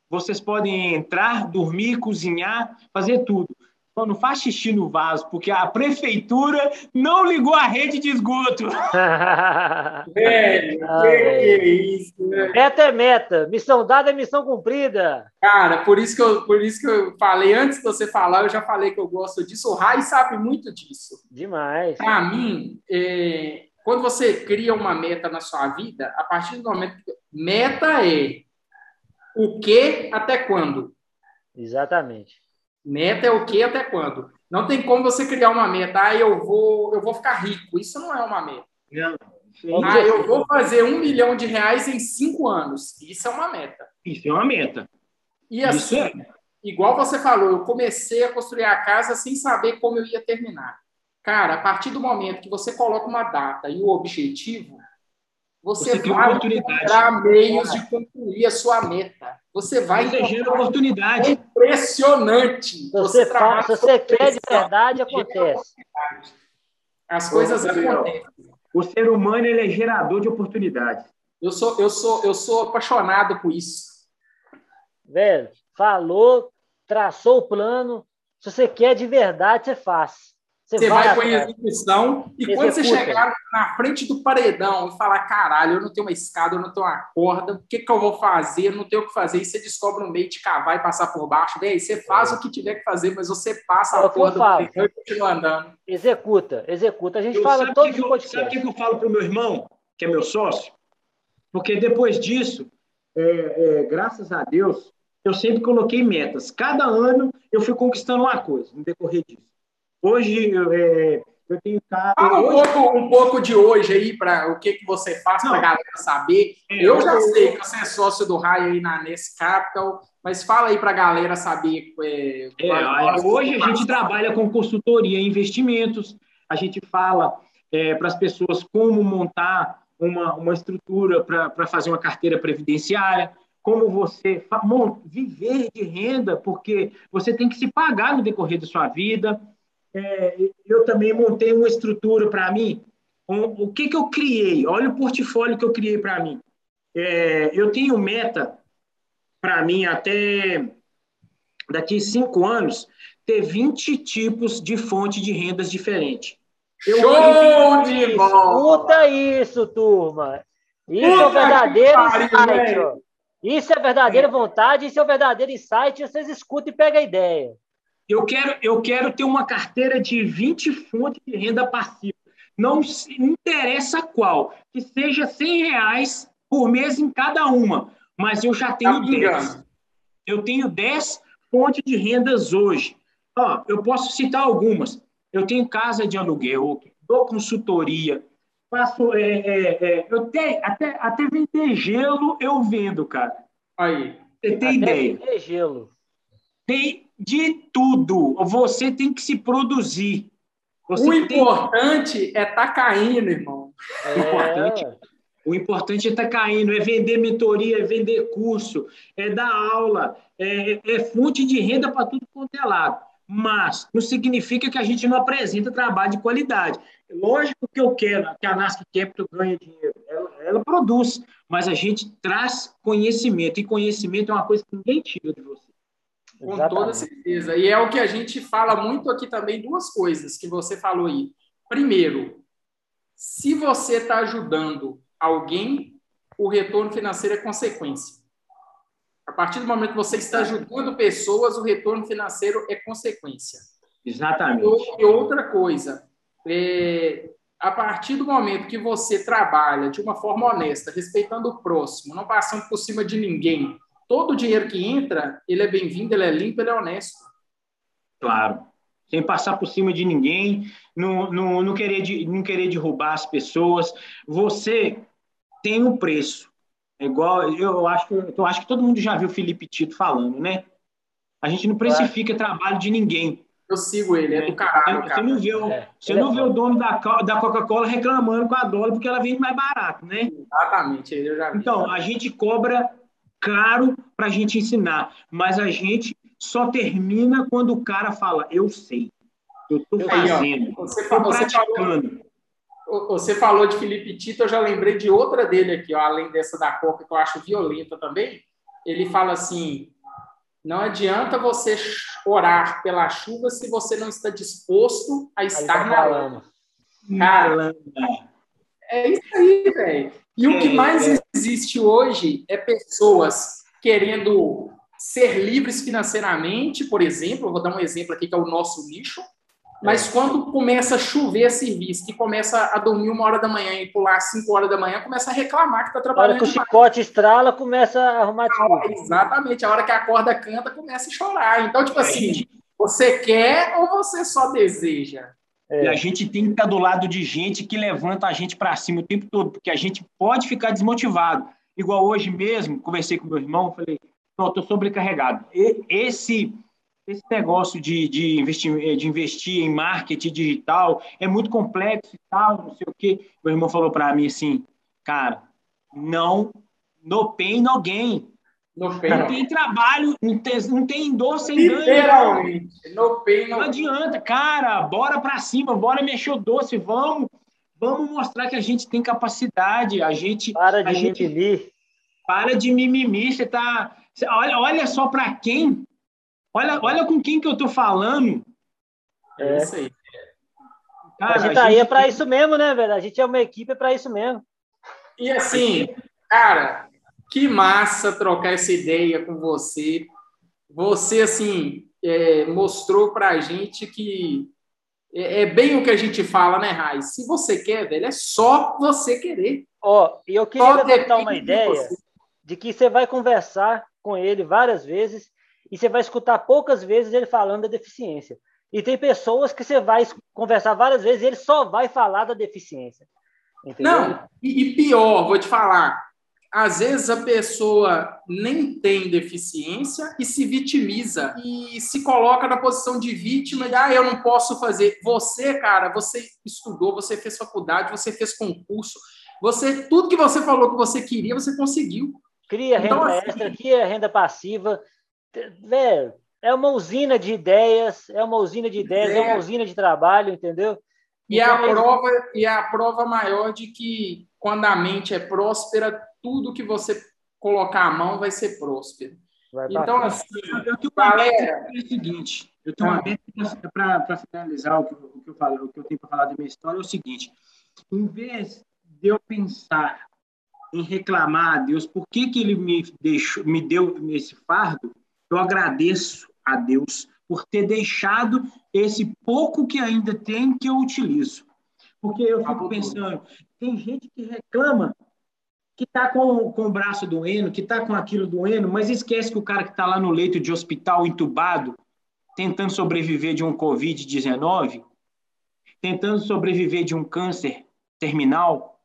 Vocês podem entrar, dormir, cozinhar, fazer tudo. Só não faz xixi no vaso, porque a prefeitura não ligou a rede de esgoto. velho, ah, que, que é isso, né? Meta é meta, missão dada é missão cumprida. Cara, por isso que eu, por isso que eu falei, antes de você falar, eu já falei que eu gosto disso. O Rai sabe muito disso. Demais. Para mim, é, quando você cria uma meta na sua vida, a partir do momento que meta é o que até quando? Exatamente. Meta é o que até quando? Não tem como você criar uma meta, ah, eu vou, eu vou ficar rico. Isso não é uma meta. Não. Ah, eu vou fazer um milhão de reais em cinco anos. Isso é uma meta. Isso é uma meta. E assim, é. igual você falou, eu comecei a construir a casa sem saber como eu ia terminar. Cara, a partir do momento que você coloca uma data e o objetivo, você, você vai encontrar meios de concluir a sua meta. Você vai você encontrar oportunidade. É impressionante. Você, você, faz, se você quer de verdade, acontece. As coisas acontecem. O ser humano ele é gerador de oportunidades. Eu sou, eu sou, eu sou apaixonado por isso. Velho, falou, traçou o plano. Se você quer de verdade, você faz. Você, vai, com a execução e Executa. quando você chegar na frente do paredão e falar, caralho, eu não tenho uma escada, eu não tenho uma corda, o que, que eu vou fazer? Eu não tenho o que fazer. E você descobre um meio de cavar e passar por baixo. Bem, você faz é. o que tiver que fazer, mas você passa é a corda e continua andando. Executa, executa. A gente eu fala todo dia. Sabe o que, que eu falo para o meu irmão, que é meu sócio? Porque depois disso, é, é, graças a Deus, eu sempre coloquei metas. Cada ano eu fui conquistando uma coisa no decorrer disso. Hoje eu, é, eu tenho cara. Fala um, hoje... pouco, um pouco de hoje aí, para o que, que você faz para a galera saber. É, eu já eu... sei que você é sócio do Raio aí na Nesse Capital, mas fala aí para a galera saber. É, é, hoje a gente trabalha com consultoria em investimentos, a gente fala é, para as pessoas como montar uma, uma estrutura para fazer uma carteira previdenciária como você viver de renda, porque você tem que se pagar no decorrer da sua vida é, eu também montei uma estrutura para mim. Um, o que, que eu criei? Olha o portfólio que eu criei para mim. É, eu tenho meta para mim até daqui cinco anos ter 20 tipos de fonte de rendas diferentes. Eu Show de bola! Escuta isso, turma! Isso Puta é o verdadeiro insight. Isso é verdadeira vontade, isso é o verdadeiro insight. Vocês escutam e pegam a ideia. Eu quero, eu quero ter uma carteira de 20 fontes de renda passiva. Não interessa qual, que seja 100 reais por mês em cada uma, mas eu já tenho tá 10. Eu tenho 10 fontes de rendas hoje. Ó, eu posso citar algumas. Eu tenho casa de aluguel, dou consultoria, faço. É, é, é, eu tenho, até, até vender gelo eu vendo, cara. Aí. Você tem até ideia? Vender gelo. Tem, de tudo. Você tem que se produzir. Você o importante tem... é estar tá caindo, irmão. É... O importante, o importante é estar tá caindo, é vender mentoria, é vender curso, é dar aula, é, é fonte de renda para tudo quanto é lado. Mas não significa que a gente não apresenta trabalho de qualidade. Lógico que eu quero, que a NASC Capital ganhe dinheiro, ela, ela produz, mas a gente traz conhecimento, e conhecimento é uma coisa que ninguém tira de você. Com Exatamente. toda certeza. E é o que a gente fala muito aqui também, duas coisas que você falou aí. Primeiro, se você está ajudando alguém, o retorno financeiro é consequência. A partir do momento que você está ajudando pessoas, o retorno financeiro é consequência. Exatamente. E outra coisa, é, a partir do momento que você trabalha de uma forma honesta, respeitando o próximo, não passando por cima de ninguém, todo o dinheiro que entra, ele é bem-vindo, ele é limpo, ele é honesto. Claro. Sem passar por cima de ninguém, não, não, não, querer, não querer derrubar as pessoas. Você tem um preço. É igual, eu acho, eu acho que todo mundo já viu o Felipe Tito falando, né? A gente não precifica trabalho de ninguém. Eu sigo ele, é do caralho. Você, não vê, o, é, você não vê o dono da, da Coca-Cola reclamando com a dólar porque ela vende mais barato, né? Exatamente, eu já vi. Então, a gente cobra caro para a gente ensinar, mas a gente só termina quando o cara fala, eu sei, eu estou fazendo, você, estou praticando. Falou, você falou de Felipe Tito, eu já lembrei de outra dele aqui, ó, além dessa da Coca, que eu acho violenta também. Ele fala assim, Não adianta você orar pela chuva se você não está disposto a estar na lama. Cara, é isso aí, velho. E o que é, mais é. existe hoje é pessoas querendo ser livres financeiramente, por exemplo, eu vou dar um exemplo aqui que é o nosso nicho, mas é. quando começa a chover serviço, que começa a dormir uma hora da manhã e pular cinco horas da manhã, começa a reclamar que está trabalhando. A hora que o chicote estrala, começa a arrumar tudo. Exatamente, a hora que a corda canta, começa a chorar. Então, tipo assim, você quer ou você só deseja? É. E a gente tem que estar do lado de gente que levanta a gente para cima o tempo todo, porque a gente pode ficar desmotivado. Igual hoje mesmo, conversei com meu irmão, falei, não, estou sobrecarregado. E, esse esse negócio de, de, investir, de investir em marketing digital é muito complexo e tal, não sei o quê. Meu irmão falou para mim assim, cara, não, no pain, no gain. No pain, não tem trabalho, não tem, não tem dor sem ganho. Literalmente. No pain, no... Não adianta, cara, bora para cima, bora mexer o doce, vamos, vamos mostrar que a gente tem capacidade, a gente... Para de gente, mimimi. Para de mimimi, você tá... Olha, olha só para quem Olha, olha com quem que eu tô falando. É isso aí. Cara, a gente tá aí é para isso mesmo, né, velho? A gente é uma equipe para isso mesmo. E assim, cara, que massa trocar essa ideia com você. Você, assim, é, mostrou para a gente que é, é, bem o que a gente fala, né, Raiz? Se você quer, velho, é só você querer. Ó, oh, e eu queria levantar uma ideia de, de que você vai conversar com ele várias vezes e você vai escutar poucas vezes ele falando da deficiência. E tem pessoas que você vai conversar várias vezes e ele só vai falar da deficiência. Entendeu? Não, e, e pior, vou te falar. Às vezes a pessoa nem tem deficiência e se vitimiza e se coloca na posição de vítima e ah, eu não posso fazer. Você, cara, você estudou, você fez faculdade, você fez concurso, você tudo que você falou que você queria, você conseguiu. Cria renda então, assim, extra, cria renda passiva, velho, é uma usina de ideias, é uma usina de ideias, é, é uma usina de trabalho, entendeu? E então, a é prova e a prova maior de que quando a mente é próspera, tudo que você colocar a mão vai ser próspero. Vai então, assim, eu tenho uma galera... é o seguinte, eu tenho uma ah. meta para finalizar o que, o que eu falo, o que eu tenho para falar da minha história é o seguinte: em vez de eu pensar em reclamar a Deus por que, que ele me deixou, me deu esse fardo, eu agradeço a Deus por ter deixado esse pouco que ainda tem que eu utilizo. Porque eu fico pensando, tem gente que reclama que está com, com o braço doendo, que está com aquilo doendo, mas esquece que o cara que está lá no leito de hospital entubado, tentando sobreviver de um Covid-19, tentando sobreviver de um câncer terminal,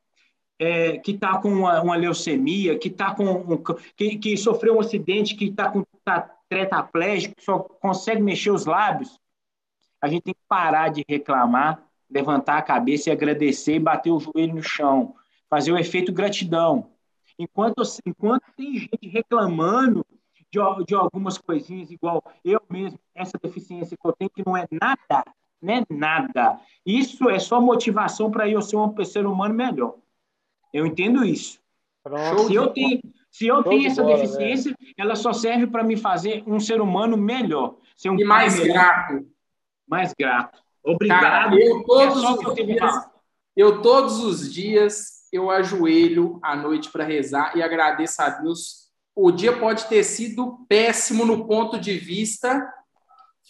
é, que está com uma, uma, leucemia, que, tá com um, que, que sofreu um acidente, que está com tá só consegue mexer os lábios, a gente tem que parar de reclamar, levantar a cabeça e agradecer e bater o joelho no chão, fazer o efeito gratidão. Enquanto, enquanto tem gente reclamando de, de algumas coisinhas, igual eu mesmo, essa deficiência que eu tenho, que não é nada, não é nada. Isso é só motivação para eu ser um ser humano melhor. Eu entendo isso. Pronto. Se eu tenho, se eu tenho essa bola, deficiência, velho. ela só serve para me fazer um ser humano melhor. Ser um e mais melhor, grato. Mais grato. Obrigado. Cara, eu, todos é os eu, dias, eu todos os dias eu ajoelho à noite para rezar e agradeço a Deus. O dia pode ter sido péssimo no ponto de vista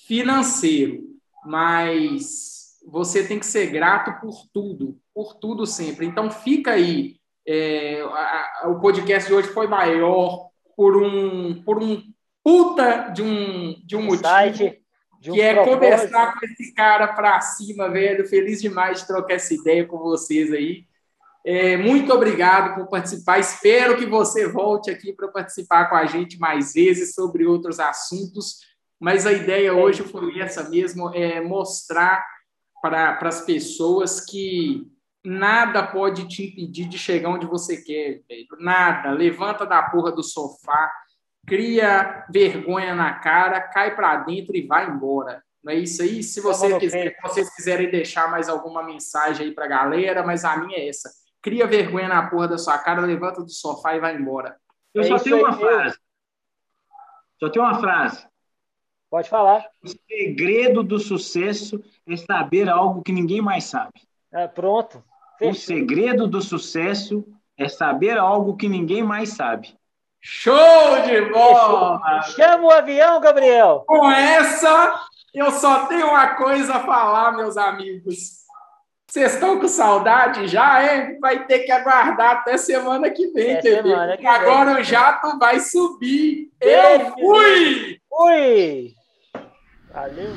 financeiro, mas você tem que ser grato por tudo, por tudo sempre. Então fica aí é, a, a, o podcast de hoje foi maior por um, por um puta de um, de um motivo. De um que é conversar com esse cara para cima, velho. Feliz demais de trocar essa ideia com vocês aí. É, muito obrigado por participar. Espero que você volte aqui para participar com a gente mais vezes sobre outros assuntos. Mas a ideia hoje foi essa mesmo: é mostrar para as pessoas que nada pode te impedir de chegar onde você quer, velho. Nada. Levanta da porra do sofá, cria vergonha na cara, cai para dentro e vai embora. Não é isso aí? Se você quiser, vocês quiserem deixar mais alguma mensagem aí para a galera, mas a minha é essa. Cria vergonha na porra da sua cara, levanta do sofá e vai embora. Eu é só tenho uma frase. Só tem uma frase. Pode falar. O segredo do sucesso é saber algo que ninguém mais sabe. É, pronto. Fechou. O segredo do sucesso é saber algo que ninguém mais sabe. Show de bola! Chama o avião, Gabriel! Com essa, eu só tenho uma coisa a falar, meus amigos. Vocês estão com saudade já, hein? Vai ter que aguardar até semana que vem, é, semana que Agora vem. o jato vai subir. eu fui! Fui! Valeu!